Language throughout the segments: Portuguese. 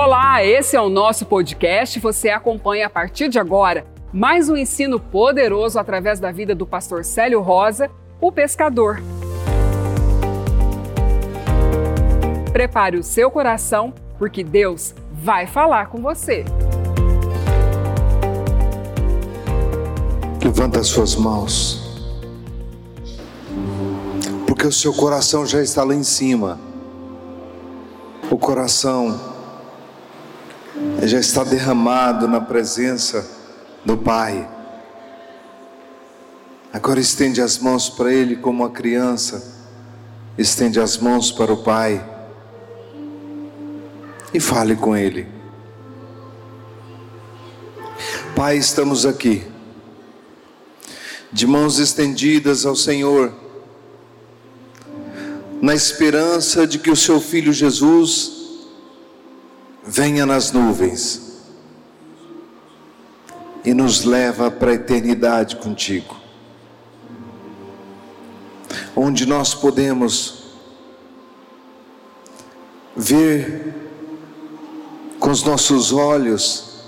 Olá, esse é o nosso podcast. Você acompanha a partir de agora mais um ensino poderoso através da vida do pastor Célio Rosa, o pescador. Prepare o seu coração, porque Deus vai falar com você. Levanta as suas mãos. Porque o seu coração já está lá em cima. O coração já está derramado na presença do Pai. Agora estende as mãos para Ele como uma criança, estende as mãos para o Pai e fale com Ele. Pai, estamos aqui, de mãos estendidas ao Senhor, na esperança de que o Seu Filho Jesus venha nas nuvens e nos leva para a eternidade contigo, onde nós podemos ver com os nossos olhos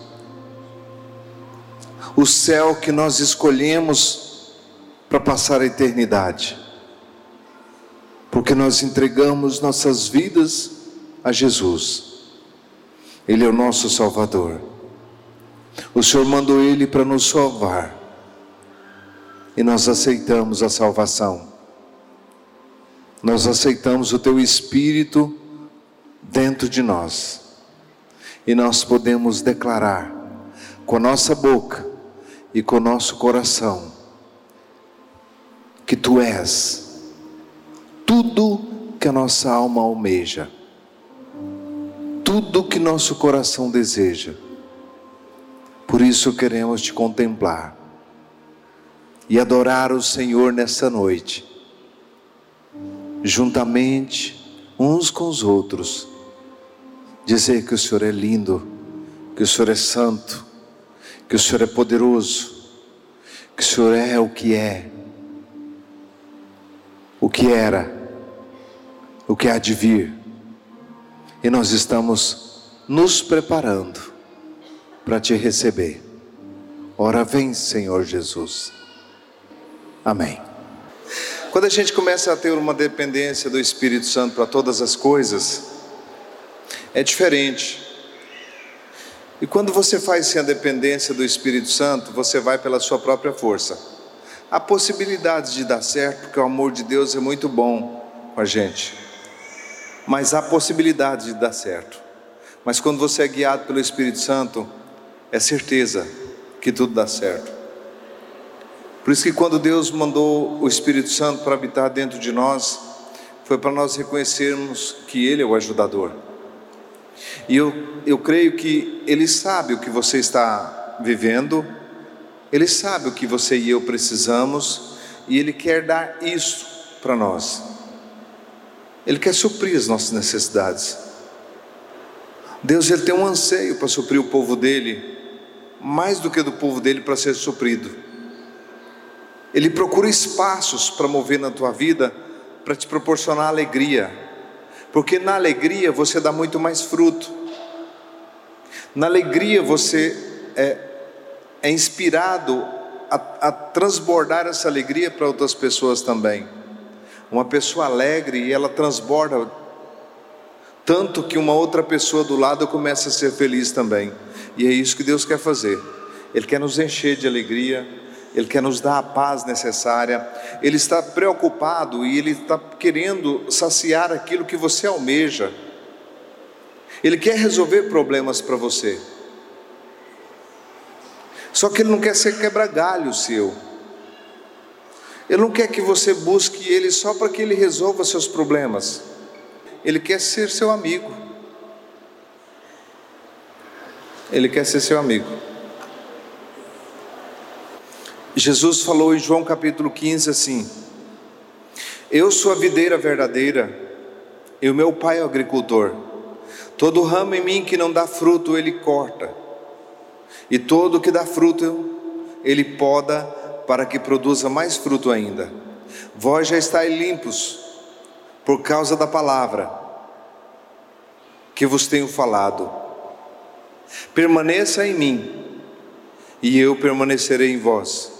o céu que nós escolhemos para passar a eternidade, porque nós entregamos nossas vidas a Jesus, Ele é o nosso Salvador. O Senhor mandou ele para nos salvar. E nós aceitamos a salvação. Nós aceitamos o teu espírito dentro de nós. E nós podemos declarar com a nossa boca e com o nosso coração que tu és tudo que a nossa alma almeja, tudo que nosso coração deseja. Por isso queremos te contemplar e adorar o Senhor nessa noite, juntamente uns com os outros, dizer que o Senhor é lindo, que o Senhor é santo, que o Senhor é poderoso, que o Senhor é o que é, o que era, o que há de vir, e nós estamos nos preparando para te receber. Ora, vem, Senhor Jesus. Amém. Quando a gente começa a ter uma dependência do Espírito Santo para todas as coisas, é diferente. E quando você faz sem a dependência do Espírito Santo, você vai pela sua própria força. Há possibilidades de dar certo, porque o amor de Deus é muito bom com a gente. Mas há possibilidades de dar certo. Mas quando você é guiado pelo Espírito Santo, é certeza que tudo dá certo. Por isso que quando Deus mandou o Espírito Santo para habitar dentro de nós, foi para nós reconhecermos que Ele é o ajudador. E eu, eu creio que Ele sabe o que você está vivendo, Ele sabe o que você e eu precisamos, e Ele quer dar isso para nós. Ele quer suprir as nossas necessidades. Deus ele tem um anseio para suprir o povo dele mais do que do povo dele para ser suprido. Ele procura espaços para mover na tua vida, para te proporcionar alegria, porque na alegria você dá muito mais fruto, na alegria você é, é inspirado a, a transbordar essa alegria para outras pessoas também. Uma pessoa alegre e ela transborda tanto que uma outra pessoa do lado começa a ser feliz também. E é isso que Deus quer fazer. Ele quer nos encher de alegria, Ele quer nos dar a paz necessária, Ele está preocupado e Ele está querendo saciar aquilo que você almeja. Ele quer resolver problemas para você. Só que Ele não quer ser quebra-galho seu. Ele não quer que você busque Ele só para que Ele resolva seus problemas. Ele quer ser seu amigo. Ele quer ser seu amigo. Jesus falou em João capítulo 15 assim: Eu sou a videira verdadeira, e o meu pai é o agricultor. Todo ramo em mim que não dá fruto, ele corta, e todo que dá fruto, ele poda para que produza mais fruto ainda. Vós já estáis limpos por causa da palavra que vos tenho falado. Permaneça em mim, e eu permanecerei em vós.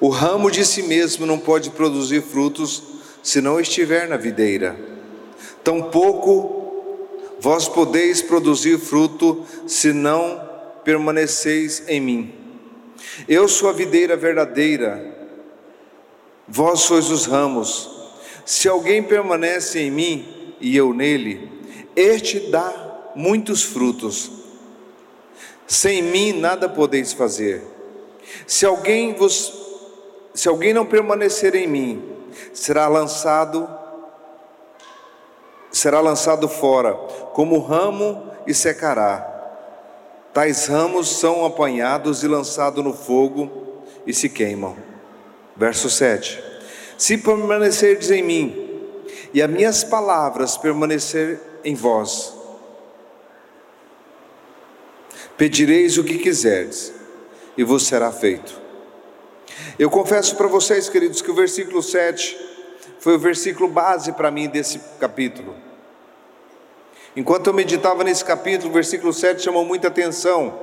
O ramo de si mesmo não pode produzir frutos se não estiver na videira. Tampouco vós podeis produzir fruto se não permaneceis em mim. Eu sou a videira verdadeira, vós sois os ramos. Se alguém permanece em mim e eu nele, este dá muitos frutos. Sem mim nada podeis fazer. Se alguém vos se alguém não permanecer em mim, será lançado será lançado fora, como ramo e secará. Tais ramos são apanhados e lançados no fogo e se queimam. Verso 7. Se permanecerdes em mim, e as minhas palavras permanecer em vós, pedireis o que quiserdes, e vos será feito. Eu confesso para vocês, queridos, que o versículo 7 foi o versículo base para mim desse capítulo. Enquanto eu meditava nesse capítulo, o versículo 7 chamou muita atenção,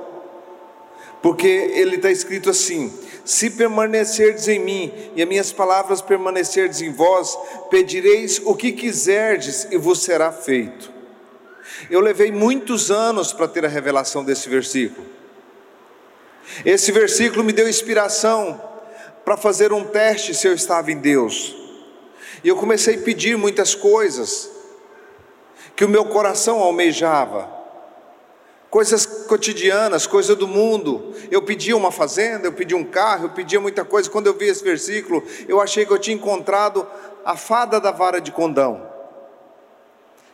porque ele está escrito assim: Se permanecerdes em mim e as minhas palavras permanecerdes em vós, pedireis o que quiserdes e vos será feito. Eu levei muitos anos para ter a revelação desse versículo. Esse versículo me deu inspiração para fazer um teste se eu estava em Deus. E eu comecei a pedir muitas coisas que o meu coração almejava, coisas cotidianas, coisas do mundo. Eu pedia uma fazenda, eu pedia um carro, eu pedia muita coisa. Quando eu vi esse versículo, eu achei que eu tinha encontrado a fada da vara de condão,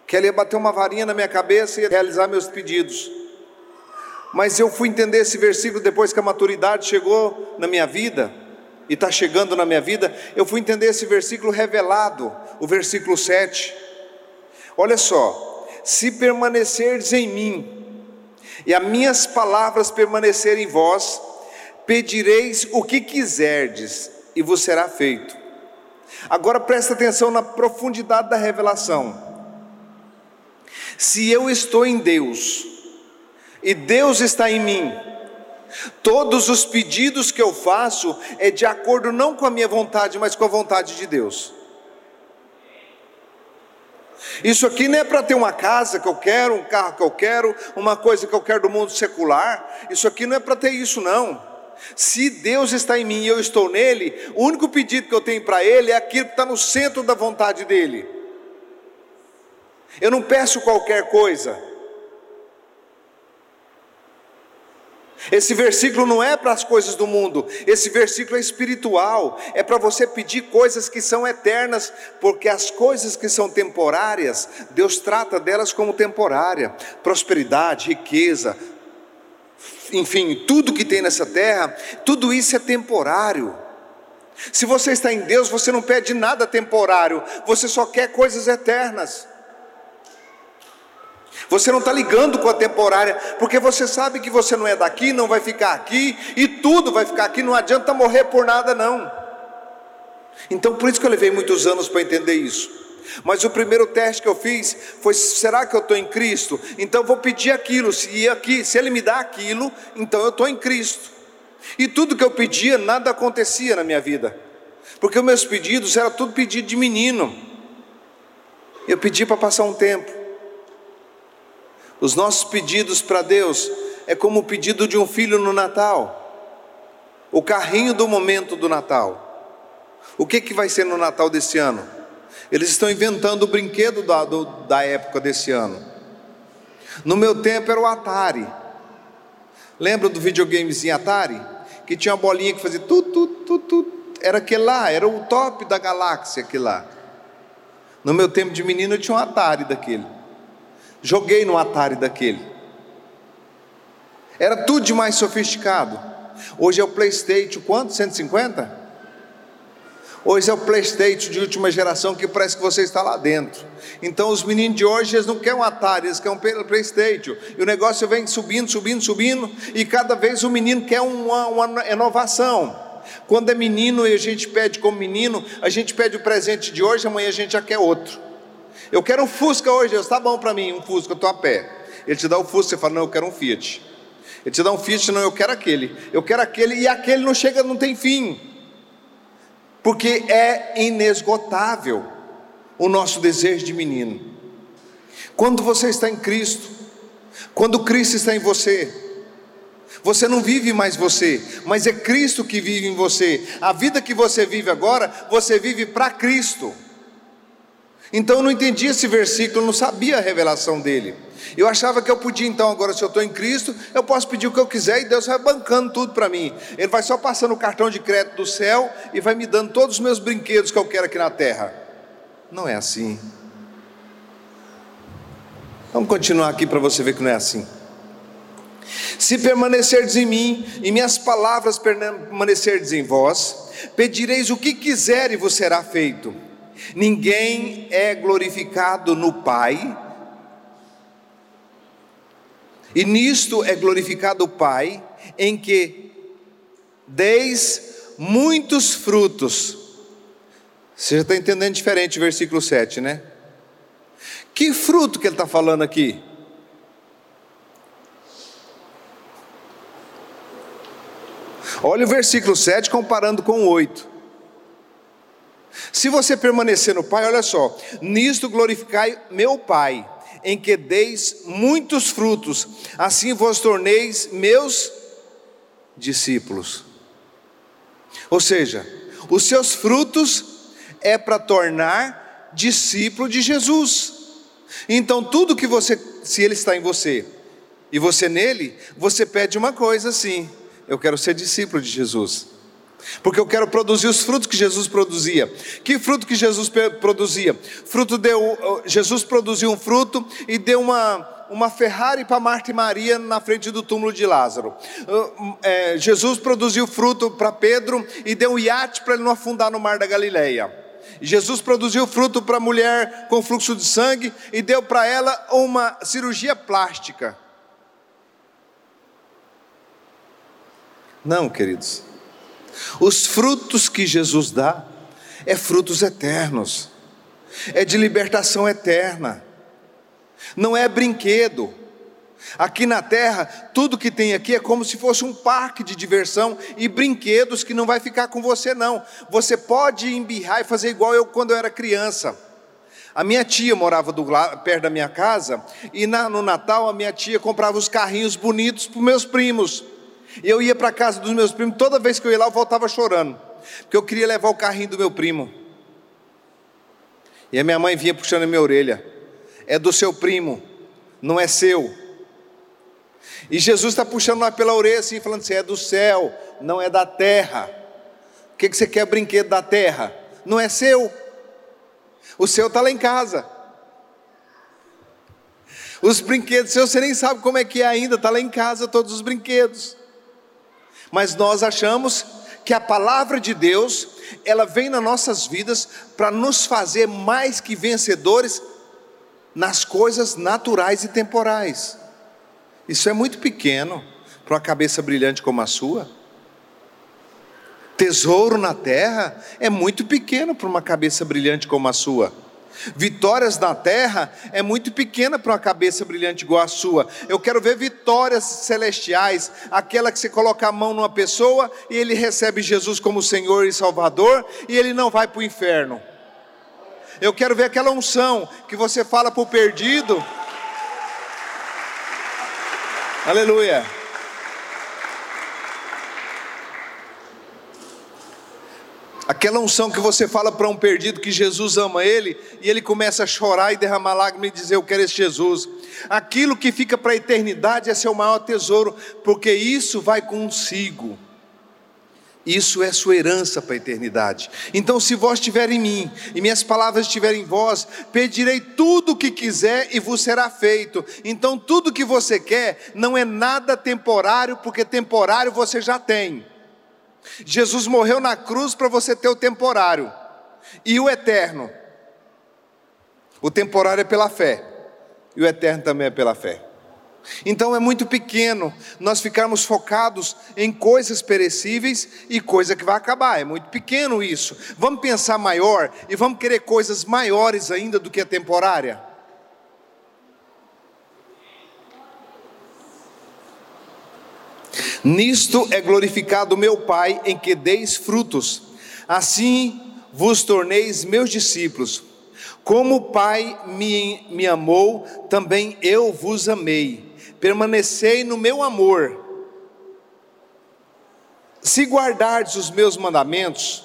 que ela ia bater uma varinha na minha cabeça e realizar meus pedidos. Mas eu fui entender esse versículo depois que a maturidade chegou na minha vida e está chegando na minha vida, eu fui entender esse versículo revelado, o versículo 7 Olha só, se permanecerdes em mim e as minhas palavras permanecerem em vós, pedireis o que quiserdes e vos será feito. Agora presta atenção na profundidade da revelação. Se eu estou em Deus e Deus está em mim, todos os pedidos que eu faço é de acordo não com a minha vontade, mas com a vontade de Deus. Isso aqui não é para ter uma casa que eu quero, um carro que eu quero, uma coisa que eu quero do mundo secular. Isso aqui não é para ter isso, não. Se Deus está em mim e eu estou nele, o único pedido que eu tenho para Ele é aquilo que está no centro da vontade dEle. Eu não peço qualquer coisa. Esse versículo não é para as coisas do mundo, esse versículo é espiritual, é para você pedir coisas que são eternas, porque as coisas que são temporárias, Deus trata delas como temporária prosperidade, riqueza, enfim, tudo que tem nessa terra, tudo isso é temporário. Se você está em Deus, você não pede nada temporário, você só quer coisas eternas. Você não está ligando com a temporária, porque você sabe que você não é daqui, não vai ficar aqui, e tudo vai ficar aqui, não adianta morrer por nada, não. Então, por isso que eu levei muitos anos para entender isso. Mas o primeiro teste que eu fiz foi: será que eu estou em Cristo? Então vou pedir aquilo. Se, aqui, se Ele me dá aquilo, então eu estou em Cristo. E tudo que eu pedia, nada acontecia na minha vida, porque os meus pedidos eram tudo pedido de menino. Eu pedi para passar um tempo. Os nossos pedidos para Deus é como o pedido de um filho no Natal. O carrinho do momento do Natal. O que, que vai ser no Natal desse ano? Eles estão inventando o brinquedo da, do, da época desse ano. No meu tempo era o Atari. Lembra do videogamezinho Atari? Que tinha uma bolinha que fazia tu, tu, tu, tu. Era aquele lá, era o top da galáxia aquele lá. No meu tempo de menino eu tinha um Atari daquele. Joguei no Atari daquele. Era tudo de mais sofisticado. Hoje é o PlayStation, quanto? 150? Hoje é o PlayStation de última geração que parece que você está lá dentro. Então os meninos de hoje eles não querem um Atari, eles querem um PlayStation. E o negócio vem subindo, subindo, subindo, e cada vez o menino quer uma, uma inovação. Quando é menino e a gente pede como menino, a gente pede o presente de hoje, amanhã a gente já quer outro. Eu quero um Fusca hoje, Deus, está bom para mim, um Fusca, eu estou a pé. Ele te dá o Fusca, você fala, não, eu quero um Fiat. Ele te dá um Fiat, não, eu quero aquele. Eu quero aquele, e aquele não chega, não tem fim. Porque é inesgotável o nosso desejo de menino. Quando você está em Cristo, quando Cristo está em você, você não vive mais você, mas é Cristo que vive em você. A vida que você vive agora, você vive para Cristo. Então eu não entendi esse versículo, não sabia a revelação dele. Eu achava que eu podia, então, agora, se eu estou em Cristo, eu posso pedir o que eu quiser e Deus vai bancando tudo para mim. Ele vai só passando o cartão de crédito do céu e vai me dando todos os meus brinquedos que eu quero aqui na terra. Não é assim. Vamos continuar aqui para você ver que não é assim. Se permanecerdes em mim e minhas palavras permanecerdes em vós, pedireis o que quiser e vos será feito. Ninguém é glorificado no Pai, e nisto é glorificado o Pai, em que deis muitos frutos. Você já está entendendo diferente o versículo 7, né? Que fruto que ele está falando aqui? Olha o versículo 7 comparando com o 8. Se você permanecer no Pai, olha só: nisto glorificai meu Pai, em que deis muitos frutos, assim vos torneis meus discípulos. Ou seja, os seus frutos é para tornar discípulo de Jesus. Então, tudo que você, se Ele está em você e você nele, você pede uma coisa assim: eu quero ser discípulo de Jesus. Porque eu quero produzir os frutos que Jesus produzia. Que fruto que Jesus produzia? Fruto deu, Jesus produziu um fruto e deu uma, uma Ferrari para Marta e Maria na frente do túmulo de Lázaro. É, Jesus produziu fruto para Pedro e deu um iate para ele não afundar no mar da Galileia. Jesus produziu fruto para a mulher com fluxo de sangue e deu para ela uma cirurgia plástica. Não, queridos. Os frutos que Jesus dá é frutos eternos. É de libertação eterna. Não é brinquedo. Aqui na terra, tudo que tem aqui é como se fosse um parque de diversão e brinquedos que não vai ficar com você não. Você pode embirrar e fazer igual eu quando eu era criança. A minha tia morava do perto da minha casa e na, no Natal a minha tia comprava os carrinhos bonitos para meus primos. E eu ia para a casa dos meus primos, toda vez que eu ia lá eu voltava chorando, porque eu queria levar o carrinho do meu primo. E a minha mãe vinha puxando a minha orelha: é do seu primo, não é seu. E Jesus está puxando lá pela orelha assim, falando assim: é do céu, não é da terra. O que, que você quer brinquedo da terra? Não é seu. O seu está lá em casa. Os brinquedos seus, você nem sabe como é que é ainda, está lá em casa todos os brinquedos. Mas nós achamos que a palavra de Deus, ela vem nas nossas vidas para nos fazer mais que vencedores nas coisas naturais e temporais. Isso é muito pequeno para uma cabeça brilhante como a sua. Tesouro na terra é muito pequeno para uma cabeça brilhante como a sua. Vitórias na terra é muito pequena para uma cabeça brilhante igual a sua. Eu quero ver vitórias celestiais, aquela que você coloca a mão numa pessoa e ele recebe Jesus como Senhor e Salvador e ele não vai para o inferno. Eu quero ver aquela unção que você fala para o perdido. Aleluia. Aquela unção que você fala para um perdido que Jesus ama ele, e ele começa a chorar e derramar lágrimas e dizer: Eu quero esse Jesus. Aquilo que fica para a eternidade é seu maior tesouro, porque isso vai consigo. Isso é sua herança para a eternidade. Então, se vós estiver em mim e minhas palavras estiverem em vós, pedirei tudo o que quiser e vos será feito. Então, tudo que você quer não é nada temporário, porque temporário você já tem. Jesus morreu na cruz para você ter o temporário e o eterno. O temporário é pela fé e o eterno também é pela fé. Então é muito pequeno nós ficarmos focados em coisas perecíveis e coisa que vai acabar. É muito pequeno isso. Vamos pensar maior e vamos querer coisas maiores ainda do que a temporária. Nisto é glorificado meu Pai, em que deis frutos, assim vos torneis meus discípulos. Como o Pai me, me amou, também eu vos amei. Permanecei no meu amor. Se guardardes os meus mandamentos,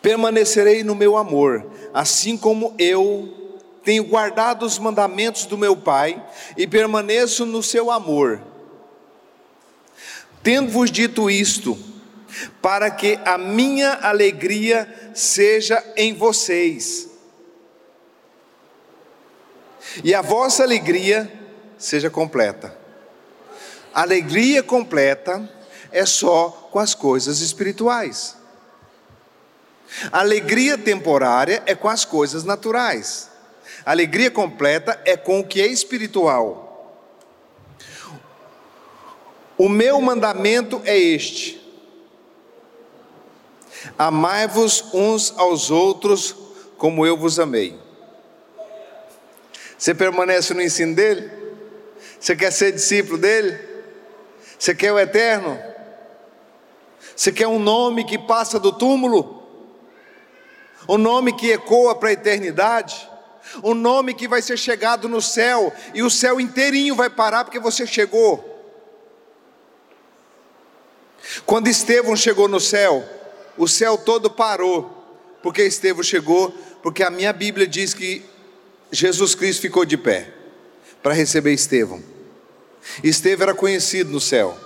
permanecerei no meu amor, assim como eu tenho guardado os mandamentos do meu Pai e permaneço no seu amor. Tendo-vos dito isto, para que a minha alegria seja em vocês, e a vossa alegria seja completa. Alegria completa é só com as coisas espirituais. Alegria temporária é com as coisas naturais. Alegria completa é com o que é espiritual. O meu mandamento é este: amai-vos uns aos outros como eu vos amei. Você permanece no ensino dele? Você quer ser discípulo dele? Você quer o eterno? Você quer um nome que passa do túmulo? Um nome que ecoa para a eternidade? Um nome que vai ser chegado no céu e o céu inteirinho vai parar porque você chegou? Quando Estevão chegou no céu, o céu todo parou, porque Estevão chegou, porque a minha Bíblia diz que Jesus Cristo ficou de pé para receber Estevão. Estevão era conhecido no céu.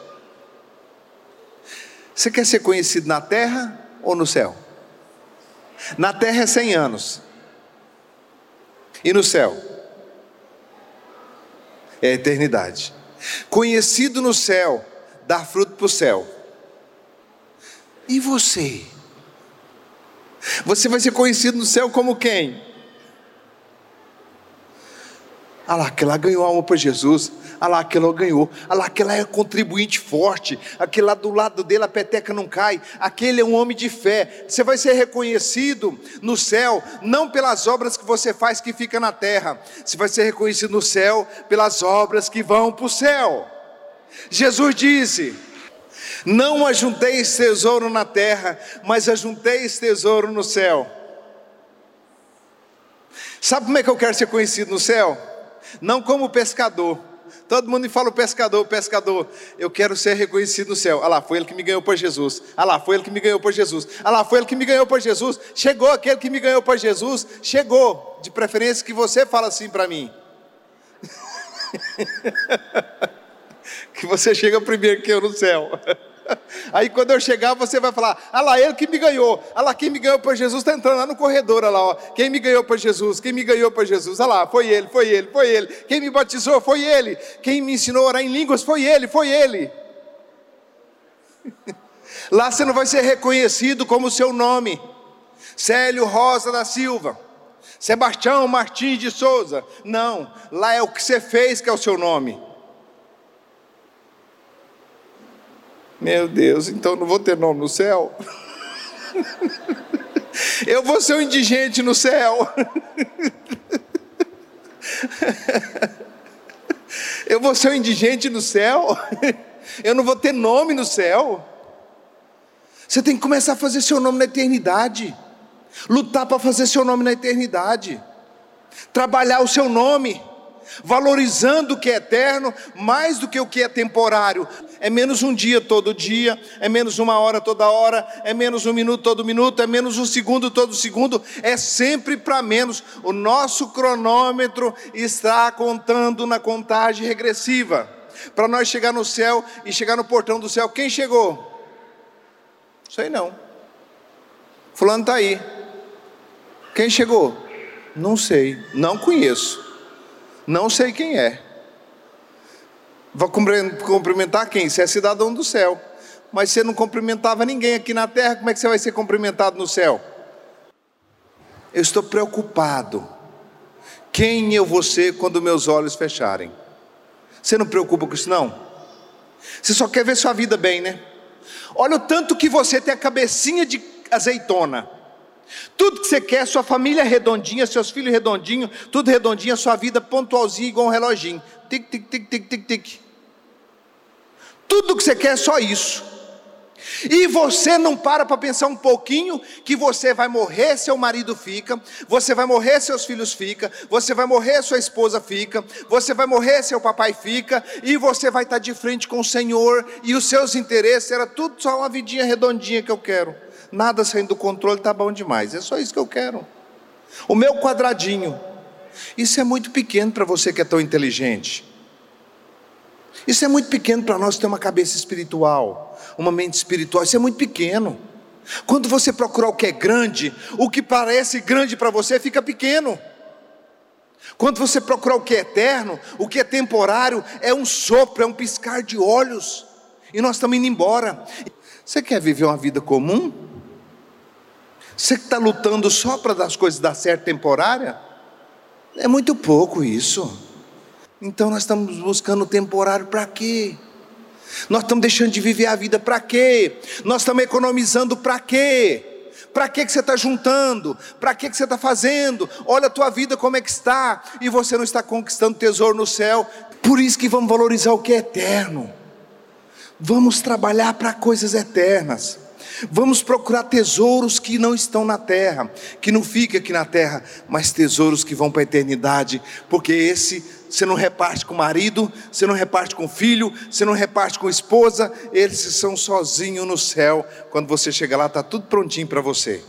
Você quer ser conhecido na terra ou no céu? Na terra é 100 anos. E no céu? É a eternidade. Conhecido no céu, dá fruto para o céu. E você? Você vai ser conhecido no céu como quem? Ah lá, aquela ganhou alma para Jesus. Ah lá, aquela ganhou. Ah lá, aquela é contribuinte forte. Aquele lá do lado dele a peteca não cai. Aquele é um homem de fé. Você vai ser reconhecido no céu, não pelas obras que você faz que fica na terra. Você vai ser reconhecido no céu pelas obras que vão para o céu. Jesus disse: não ajunteis tesouro na terra, mas ajunteis tesouro no céu. Sabe como é que eu quero ser conhecido no céu? Não como pescador. Todo mundo me fala o pescador, pescador. Eu quero ser reconhecido no céu. Ah lá, foi ele que me ganhou por Jesus. Ah lá, foi ele que me ganhou por Jesus. Ah lá, foi ele que me ganhou por Jesus. Chegou aquele que me ganhou por Jesus. Chegou. De preferência que você fala assim para mim. que você chega primeiro que eu no céu. Aí quando eu chegar, você vai falar: Ah lá, ele que me ganhou. Ah lá, quem me ganhou por Jesus está entrando lá no corredor. Ah lá, ó. Quem me ganhou por Jesus? Quem me ganhou por Jesus? Ah lá, foi ele, foi ele, foi ele. Quem me batizou foi ele. Quem me ensinou a orar em línguas foi ele, foi ele. Lá você não vai ser reconhecido como o seu nome. Célio Rosa da Silva. Sebastião Martins de Souza. Não, lá é o que você fez que é o seu nome. Meu Deus, então não vou ter nome no céu? Eu vou ser um indigente no céu. Eu vou ser um indigente no céu. Eu não vou ter nome no céu. Você tem que começar a fazer seu nome na eternidade. Lutar para fazer seu nome na eternidade. Trabalhar o seu nome valorizando o que é eterno mais do que o que é temporário. É menos um dia todo dia, é menos uma hora toda hora, é menos um minuto todo minuto, é menos um segundo todo segundo, é sempre para menos. O nosso cronômetro está contando na contagem regressiva. Para nós chegar no céu e chegar no portão do céu, quem chegou? Sei não. Fulano está aí. Quem chegou? Não sei, não conheço. Não sei quem é. Vou cumprimentar quem? Você é cidadão do céu. Mas você não cumprimentava ninguém aqui na terra, como é que você vai ser cumprimentado no céu? Eu estou preocupado. Quem eu vou ser quando meus olhos fecharem? Você não preocupa com isso, não? Você só quer ver sua vida bem, né? Olha o tanto que você tem a cabecinha de azeitona. Tudo que você quer, sua família redondinha, seus filhos redondinhos, tudo redondinho, sua vida pontualzinha igual um reloginho. Tic, tic, tic, tic, tic, tic. Tudo que você quer é só isso. E você não para para pensar um pouquinho que você vai morrer, seu marido fica, você vai morrer, seus filhos fica, você vai morrer, sua esposa fica, você vai morrer, seu papai fica, e você vai estar de frente com o Senhor, e os seus interesses era tudo só uma vidinha redondinha que eu quero. Nada saindo do controle tá bom demais. É só isso que eu quero. O meu quadradinho. Isso é muito pequeno para você que é tão inteligente. Isso é muito pequeno para nós ter uma cabeça espiritual, uma mente espiritual. Isso é muito pequeno. Quando você procurar o que é grande, o que parece grande para você fica pequeno. Quando você procurar o que é eterno, o que é temporário, é um sopro, é um piscar de olhos. E nós estamos indo embora. Você quer viver uma vida comum? Você que está lutando só para as coisas dar certo temporária? É muito pouco isso. Então nós estamos buscando temporário para quê? Nós estamos deixando de viver a vida para quê? Nós estamos economizando para quê? Para que você está juntando? Para que você está fazendo? Olha a tua vida como é que está e você não está conquistando tesouro no céu. Por isso que vamos valorizar o que é eterno. Vamos trabalhar para coisas eternas. Vamos procurar tesouros que não estão na terra, que não ficam aqui na terra, mas tesouros que vão para a eternidade, porque esse você não reparte com o marido, você não reparte com o filho, você não reparte com a esposa, eles são sozinhos no céu. Quando você chega lá, está tudo prontinho para você.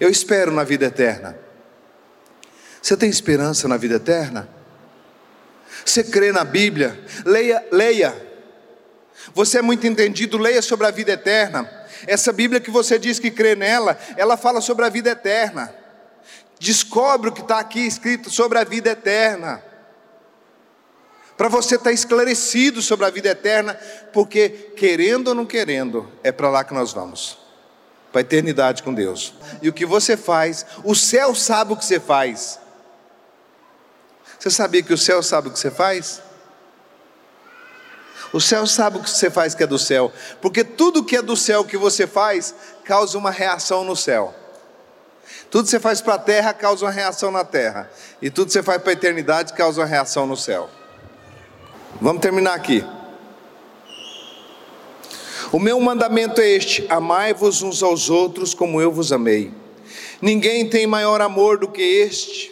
Eu espero na vida eterna. Você tem esperança na vida eterna? Você crê na Bíblia? Leia, leia. Você é muito entendido, leia sobre a vida eterna. Essa Bíblia que você diz que crê nela, ela fala sobre a vida eterna. Descobre o que está aqui escrito sobre a vida eterna. Para você estar tá esclarecido sobre a vida eterna, porque querendo ou não querendo, é para lá que nós vamos para a eternidade com Deus. E o que você faz, o céu sabe o que você faz. Você sabia que o céu sabe o que você faz? O céu sabe o que você faz que é do céu, porque tudo que é do céu que você faz causa uma reação no céu. Tudo que você faz para a terra causa uma reação na terra. E tudo que você faz para a eternidade causa uma reação no céu. Vamos terminar aqui. O meu mandamento é este: amai-vos uns aos outros como eu vos amei. Ninguém tem maior amor do que este,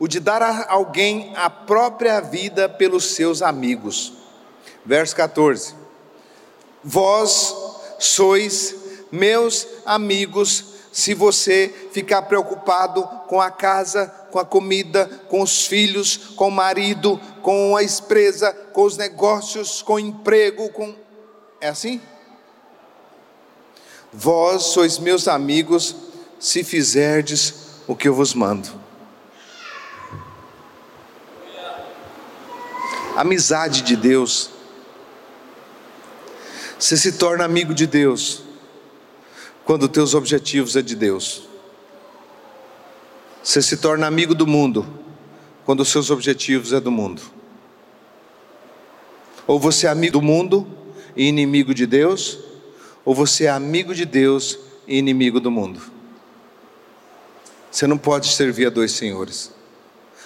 o de dar a alguém a própria vida pelos seus amigos. Verso 14: Vós sois meus amigos se você ficar preocupado com a casa, com a comida, com os filhos, com o marido, com a empresa, com os negócios, com o emprego, com É assim? Vós sois meus amigos se fizerdes o que eu vos mando. Amizade de Deus. Você se torna amigo de Deus quando teus objetivos é de Deus. Você se torna amigo do mundo quando os seus objetivos é do mundo. Ou você é amigo do mundo e inimigo de Deus, ou você é amigo de Deus e inimigo do mundo. Você não pode servir a dois senhores.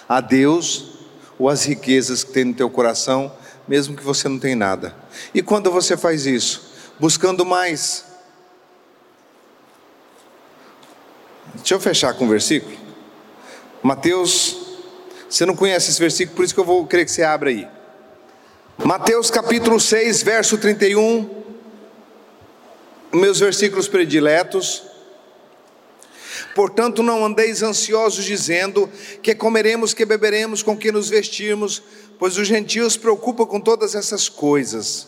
A Deus ou as riquezas que tem no teu coração, mesmo que você não tenha nada. E quando você faz isso, buscando mais Deixa eu fechar com o versículo. Mateus, você não conhece esse versículo, por isso que eu vou querer que você abra aí. Mateus capítulo 6, verso 31. Meus versículos prediletos. Portanto, não andeis ansiosos dizendo que comeremos, que beberemos, com que nos vestirmos, pois os gentios preocupam com todas essas coisas.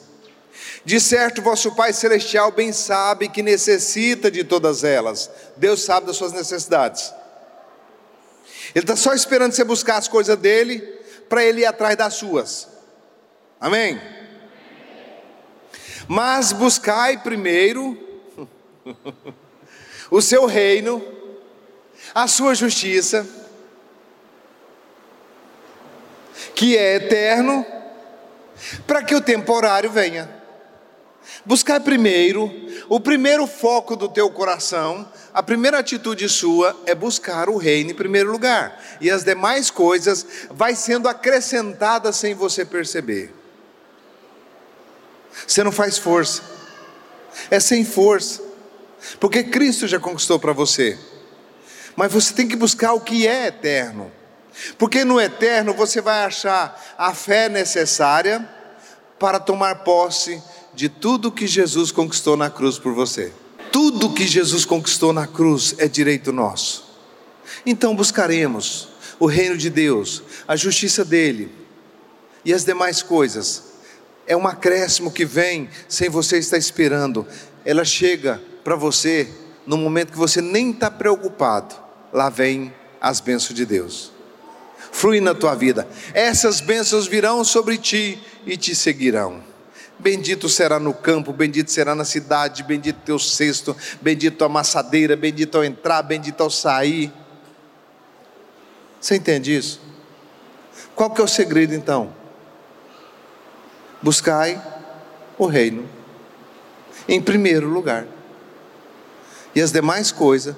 De certo, vosso Pai Celestial bem sabe que necessita de todas elas. Deus sabe das suas necessidades. Ele está só esperando você buscar as coisas dele, para ele ir atrás das suas. Amém? Mas buscai primeiro o seu reino, a sua justiça, que é eterno, para que o temporário venha. Buscar primeiro, o primeiro foco do teu coração, a primeira atitude sua é buscar o reino em primeiro lugar. E as demais coisas vai sendo acrescentadas sem você perceber. Você não faz força. É sem força. Porque Cristo já conquistou para você. Mas você tem que buscar o que é eterno. Porque no eterno você vai achar a fé necessária para tomar posse de tudo que Jesus conquistou na cruz por você. Tudo que Jesus conquistou na cruz é direito nosso. Então buscaremos o reino de Deus, a justiça dele e as demais coisas. É um acréscimo que vem sem você estar esperando. Ela chega para você no momento que você nem está preocupado. Lá vem as bênçãos de Deus. Flui na tua vida. Essas bênçãos virão sobre ti e te seguirão. Bendito será no campo, bendito será na cidade, bendito teu cesto, bendito a amassadeira, bendito ao entrar, bendito ao sair. Você entende isso? Qual que é o segredo então? Buscai o reino em primeiro lugar. E as demais coisas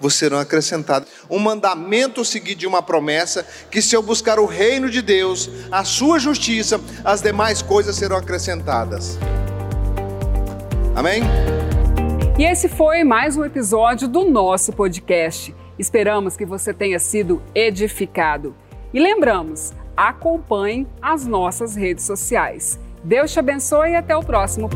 vos serão acrescentadas. Um mandamento seguido de uma promessa que se eu buscar o reino de Deus, a sua justiça, as demais coisas serão acrescentadas. Amém? E esse foi mais um episódio do nosso podcast. Esperamos que você tenha sido edificado. E lembramos, acompanhe as nossas redes sociais. Deus te abençoe e até o próximo.